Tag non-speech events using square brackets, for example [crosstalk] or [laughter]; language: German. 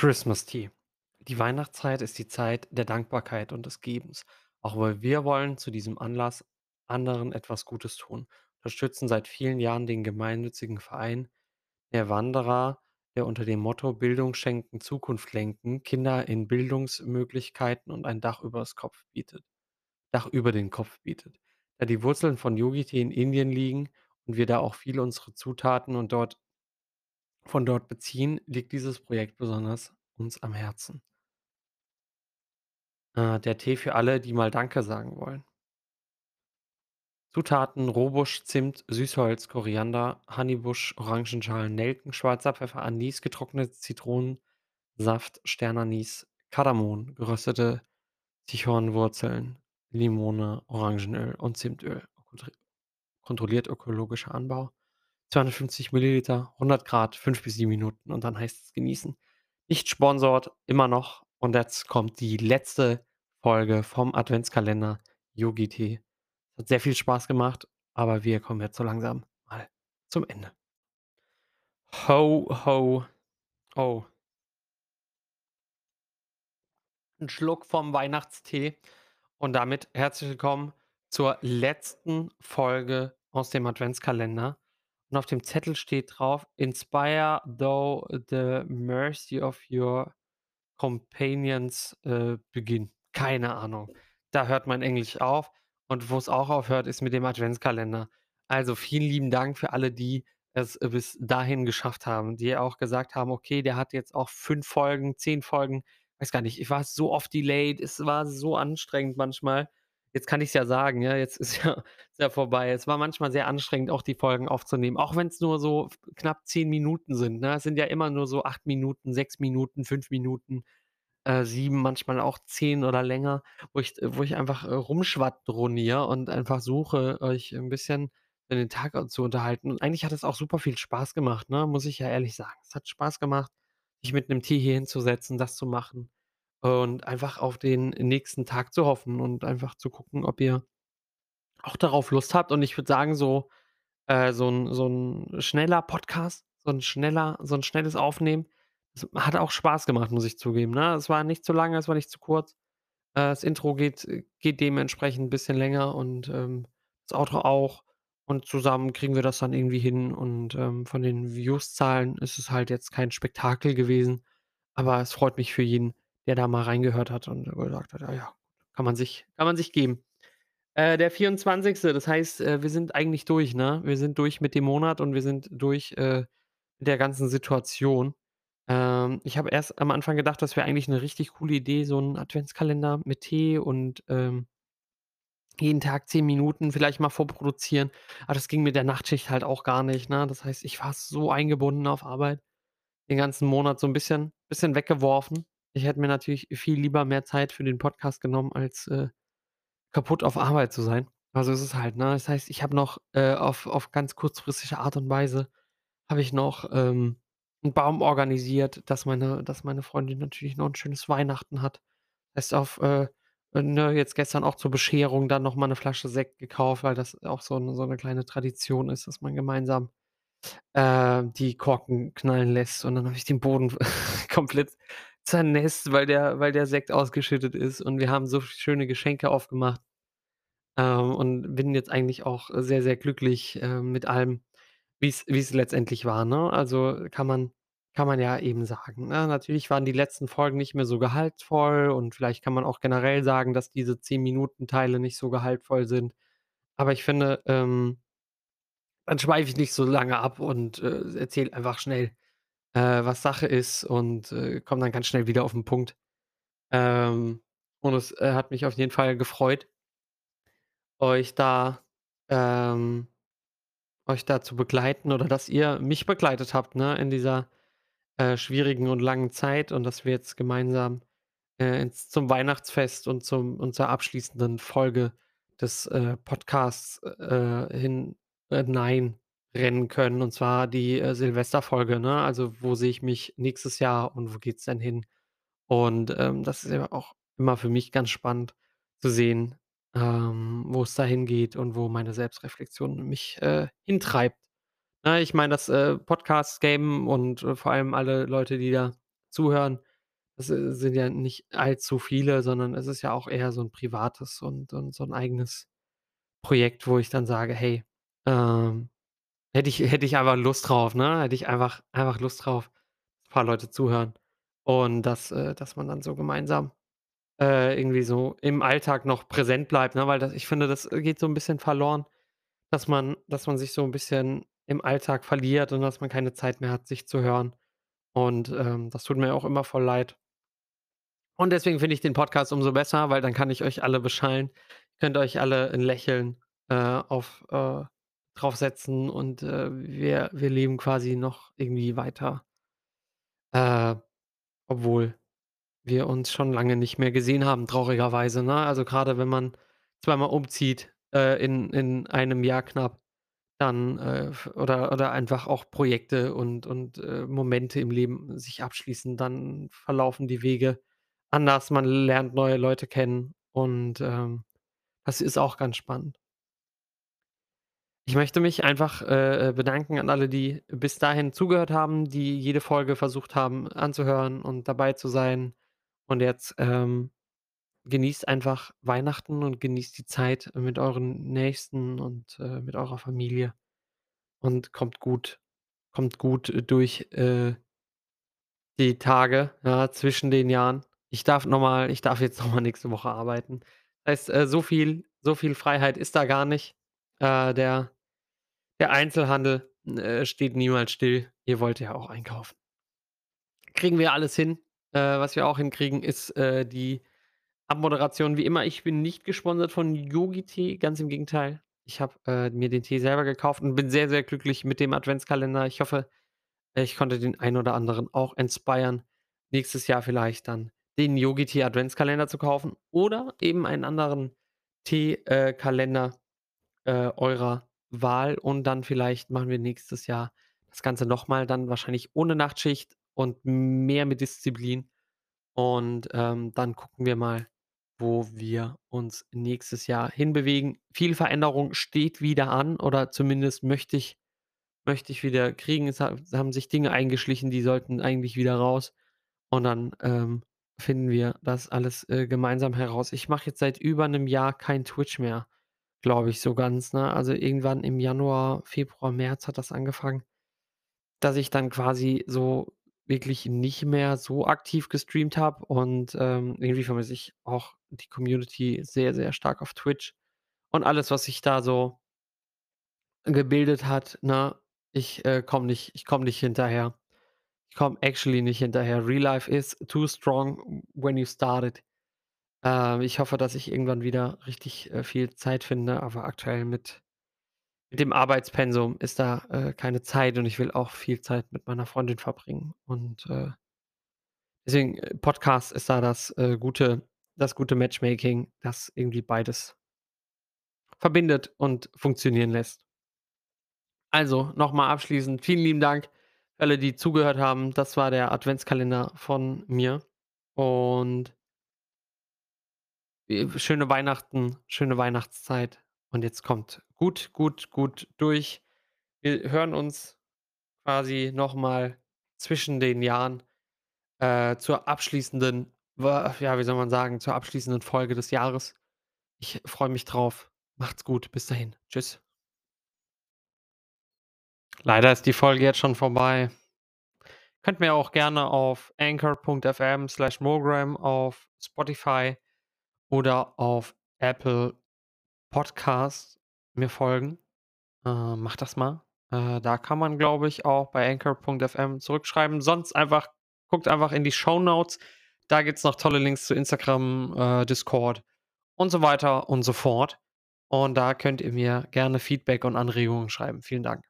Christmas Tea. Die Weihnachtszeit ist die Zeit der Dankbarkeit und des Gebens. Auch weil wir wollen zu diesem Anlass anderen etwas Gutes tun. Unterstützen seit vielen Jahren den gemeinnützigen Verein der Wanderer, der unter dem Motto Bildung schenken, Zukunft lenken, Kinder in Bildungsmöglichkeiten und ein Dach übers Kopf bietet. Dach über den Kopf bietet. Da die Wurzeln von Yogi Tea in Indien liegen und wir da auch viel unsere Zutaten und dort von dort beziehen, liegt dieses Projekt besonders uns am Herzen. Äh, der Tee für alle, die mal Danke sagen wollen. Zutaten: Rohbusch, Zimt, Süßholz, Koriander, Honeybusch, Orangenschalen, Nelken, schwarzer Pfeffer, Anis, getrocknete Zitronensaft, Sternanis, Kardamom, geröstete Zichornwurzeln, Limone, Orangenöl und Zimtöl. Kontro kontrolliert ökologischer Anbau. 250 Milliliter, 100 Grad, 5 bis 7 Minuten und dann heißt es genießen. Nicht sponsort, immer noch. Und jetzt kommt die letzte Folge vom Adventskalender Yogi Tee. Hat sehr viel Spaß gemacht, aber wir kommen jetzt so langsam mal zum Ende. Ho, ho, oh. 'N Schluck vom Weihnachtstee und damit herzlich willkommen zur letzten Folge aus dem Adventskalender. Und auf dem Zettel steht drauf: „Inspire though the mercy of your companions, äh, begin.“ Keine Ahnung. Da hört mein Englisch auf und wo es auch aufhört, ist mit dem Adventskalender. Also, vielen lieben Dank für alle, die es bis dahin geschafft haben, die auch gesagt haben: „Okay, der hat jetzt auch 5 Folgen, 10 Folgen.“ Weiß gar nicht, ich war so oft delayed, es war so anstrengend manchmal. Jetzt kann ich's ja sagen, ja, jetzt ist [laughs] ja ist ja vorbei. Es war manchmal sehr anstrengend, auch die Folgen aufzunehmen, auch wenn's nur so knapp 10 Minuten sind, ne? Es sind ja immer nur so 8 Minuten, 6 Minuten, 5 Minuten, äh, 7, manchmal auch 10 oder länger, wo ich wo ich einfach, äh, rumschwadroniere und einfach suche, euch 'n bisschen den Tag, zu unterhalten. Und eigentlich hat es auch super viel Spaß gemacht, ne, muss ich ja ehrlich sagen. Es hat Spaß gemacht, mich mit 'nem Tee hier hinzusetzen, das zu machen und einfach auf den nächsten Tag zu hoffen und einfach zu gucken, ob ihr auch darauf Lust habt. Und ich würde sagen, so äh, so 'n so 'n schneller Podcast, so 'n schneller so 'n schnelles Aufnehmen, das hat auch Spaß gemacht, muss ich zugeben, ne? Es war nicht zu lange, es war nicht zu kurz. Äh, das Intro geht geht dementsprechend 'n bisschen länger und, ähm, das Outro auch. Und zusammen kriegen wir das dann irgendwie hin und, ähm, von den Views-Zahlen ist es halt jetzt kein Spektakel gewesen, aber es freut mich für jeden, der da mal reingehört hat und gesagt hat: „Ah ja, kann man sich kann man sich geben.“ Äh, der 24., das heißt, äh, wir sind eigentlich durch, ne? Wir sind durch mit dem Monat und wir sind durch, äh, mit der ganzen Situation. Ähm, ich habe erst am Anfang gedacht, das wäre eigentlich 'ne richtig coole Idee, so 'n Adventskalender mit Tee und, ähm jeden Tag 10 Minuten vielleicht mal vorproduzieren, aber das ging mit der Nachtschicht halt auch gar nicht, ne? Das heißt, ich war so eingebunden auf Arbeit, den ganzen Monat so 'n bisschen bisschen weggeworfen. Ich hätte mir natürlich viel lieber mehr Zeit für den Podcast genommen, als, äh, kaputt auf Arbeit zu sein. Aber so ist es halt, ne? Das heißt, ich habe noch, äh, auf auf ganz kurzfristige Art und Weise habe ich noch, ähm, 'n Baum organisiert, dass meine dass meine Freundin natürlich noch 'n schönes Weihnachten hat. Heißt auf, äh, ne, jetzt gestern auch zur Bescherung dann noch mal 'ne Flasche Sekt gekauft, weil das auch so 'ne so 'ne kleine Tradition ist, dass man gemeinsam, äh, die Korken knallen lässt. Und dann habe ich den Boden [laughs] komplett zernässt, weil der weil der Sekt ausgeschüttet ist und wir haben so schöne Geschenke aufgemacht. Ähm, und bin jetzt eigentlich auch sehr, sehr glücklich, ähm, mit allem, wie's wie's letztendlich war, ne? Also, kann man kann man ja eben sagen, ne? Natürlich waren die letzten Folgen nicht mehr so gehaltvoll und vielleicht kann man auch generell sagen, dass diese 10 Minuten-Teile nicht so gehaltvoll sind. Aber ich finde, ähm dann schweife ich nicht so lange ab und, äh, erzähle einfach schnell, äh, was Sache ist und, äh, komme dann ganz schnell wieder auf 'n Punkt. Ähm, und es, äh, hat mich auf jeden Fall gefreut euch da ähm, euch da zu begleiten oder dass ihr mich begleitet habt, ne, in dieser, äh, schwierigen und langen Zeit und dass wir jetzt gemeinsam, äh, ins zum Weihnachtsfest und zum und zur abschließenden Folge des, äh, Podcasts, äh, hin äh, nein rennen können, und zwar die, äh, Silvesterfolge, ne? Also, wo sehe ich mich nächstes Jahr und wo geht's denn hin? Und, ähm, das ist ja auch immer für mich ganz spannend zu sehen, ähm, wo es da hingeht und wo meine Selbstreflexion mich, äh, hintreibt. Ne, ich meine, das, äh, Podcast-Game und, äh, vor allem alle Leute, die da zuhören, es, äh, sind ja nicht allzu viele, sondern es ist ja auch eher so 'n privates und und so 'n eigenes Projekt, wo ich dann sage: „Hey, ähm, hätte ich hätte ich einfach Lust drauf, ne? Hätte ich einfach einfach Lust drauf, paar Leute zuhören.“ Und dass äh, dass man dann so gemeinsam, äh, irgendwie so im Alltag noch präsent bleibt, ne? Weil das ich finde, das, äh, geht so 'n bisschen verloren, dass man dass man sich so 'n bisschen im Alltag verliert und dass man keine Zeit mehr hat, sich zu hören. Und, ähm, das tut mir auch immer voll leid. Und deswegen finde ich den Podcast umso besser, weil dann kann ich euch alle beschallen. Könnt euch alle 'n Lächeln, äh, auf äh, draufsetzen und, äh, wir wir leben quasi noch irgendwie weiter äh, obwohl wir uns schon lange nicht mehr gesehen haben, traurigerweise, ne? Also, grade wenn man zweimal umzieht, äh, in in einem Jahr knapp, dann, äh, oder oder einfach auch Projekte und und, äh, Momente im Leben sich abschließen, dann verlaufen die Wege anders. Man lernt neue Leute kennen und, ähm, das ist auch ganz spannend. Ich möchte mich einfach, äh, äh, bedanken an alle, die bis dahin zugehört haben, die jede Folge versucht haben anzuhören und dabei zu sein. Und jetzt, ähm, genießt einfach Weihnachten und genießt die Zeit mit euren Nächsten und, äh, mit eurer Familie und kommt gut kommt gut durch, äh die Tage, ja, zwischen den Jahren. Ich darf noch mal ich darf jetzt noch mal nächste Woche arbeiten. Heißt, äh, so viel so viel Freiheit ist da gar nicht. Äh, der der Einzelhandel, äh, steht niemals still. Ihr wollt ja auch einkaufen. Kriegen wir alles hin. Äh, was wir auch hinkriegen, ist, äh, die Abmoderation wie immer. Ich bin nicht gesponsert von Yogi Tee, ganz im Gegenteil. Ich habe, äh, mir den Tee selber gekauft und bin sehr, sehr glücklich mit dem Adventskalender. Ich hoffe, ich konnte den einen oder anderen auch inspirieren, nächstes Jahr vielleicht dann den Yogi Tee Adventskalender zu kaufen oder eben einen anderen Tee äh, eurer Wahl. Und dann vielleicht machen wir nächstes Jahr das Ganze noch mal, dann wahrscheinlich ohne Nachtschicht und mehr mit Disziplin. Und, ähm, dann gucken wir mal, wo wir uns nächstes Jahr hinbewegen. Viel Veränderung steht wieder an oder zumindest möchte ich möchte ich wieder kriegen. Es ha haben sich Dinge eingeschlichen, die sollten eigentlich wieder raus. Und dann, ähm, finden wir das alles, äh, gemeinsam heraus. Ich mache jetzt seit über 'nem Jahr kein Twitch mehr, glaube ich so ganz, ne? Also, irgendwann im Januar, Februar, März hat das angefangen dass ich dann quasi so wirklich nicht mehr so aktiv gestreamt habe und, ähm, irgendwie vermisse ich auch die Community sehr, sehr stark auf Twitch und alles, was sich da so gebildet hat, ne? Ich, äh, komme nicht ich komme nicht hinterher. Ich komme actually nicht hinterher. Real life is too strong when you start it. Ähm, ich hoffe, dass ich irgendwann wieder richtig, äh, viel Zeit finde, aber aktuell mit mit dem Arbeitspensum ist da, äh, keine Zeit und ich will auch viel Zeit mit meiner Freundin verbringen. Und, äh deswegen, äh, Podcast ist da das, äh, gute das gute Matchmaking, das irgendwie beides verbindet und funktionieren lässt. Also, noch mal abschließend vielen lieben Dank alle, die zugehört haben. Das war der Adventskalender von mir und schöne Weihnachten, schöne Weihnachtszeit und jetzt kommt gut, gut, gut durch. Wir hören uns quasi noch mal zwischen den Jahren, äh, zur abschließenden ja, wie soll man sagen, zur abschließenden Folge des Jahres. Ich freue mich drauf. Macht's gut. Bis dahin. Tschüss. Leider ist die Folge jetzt schon vorbei. Könnt mir auch gerne auf anchor.fm/mogram auf Spotify oder auf Apple Podcasts mir folgen. Äh, macht das mal. Äh, da kann man, glaube ich, auch bei anchor.fm zurückschreiben. Sonst einfach guckt einfach in die Shownotes. Da gibt's noch tolle Links zu Instagram, äh, Discord und so weiter und so fort. Und da könnt ihr mir gerne Feedback und Anregungen schreiben. Vielen Dank.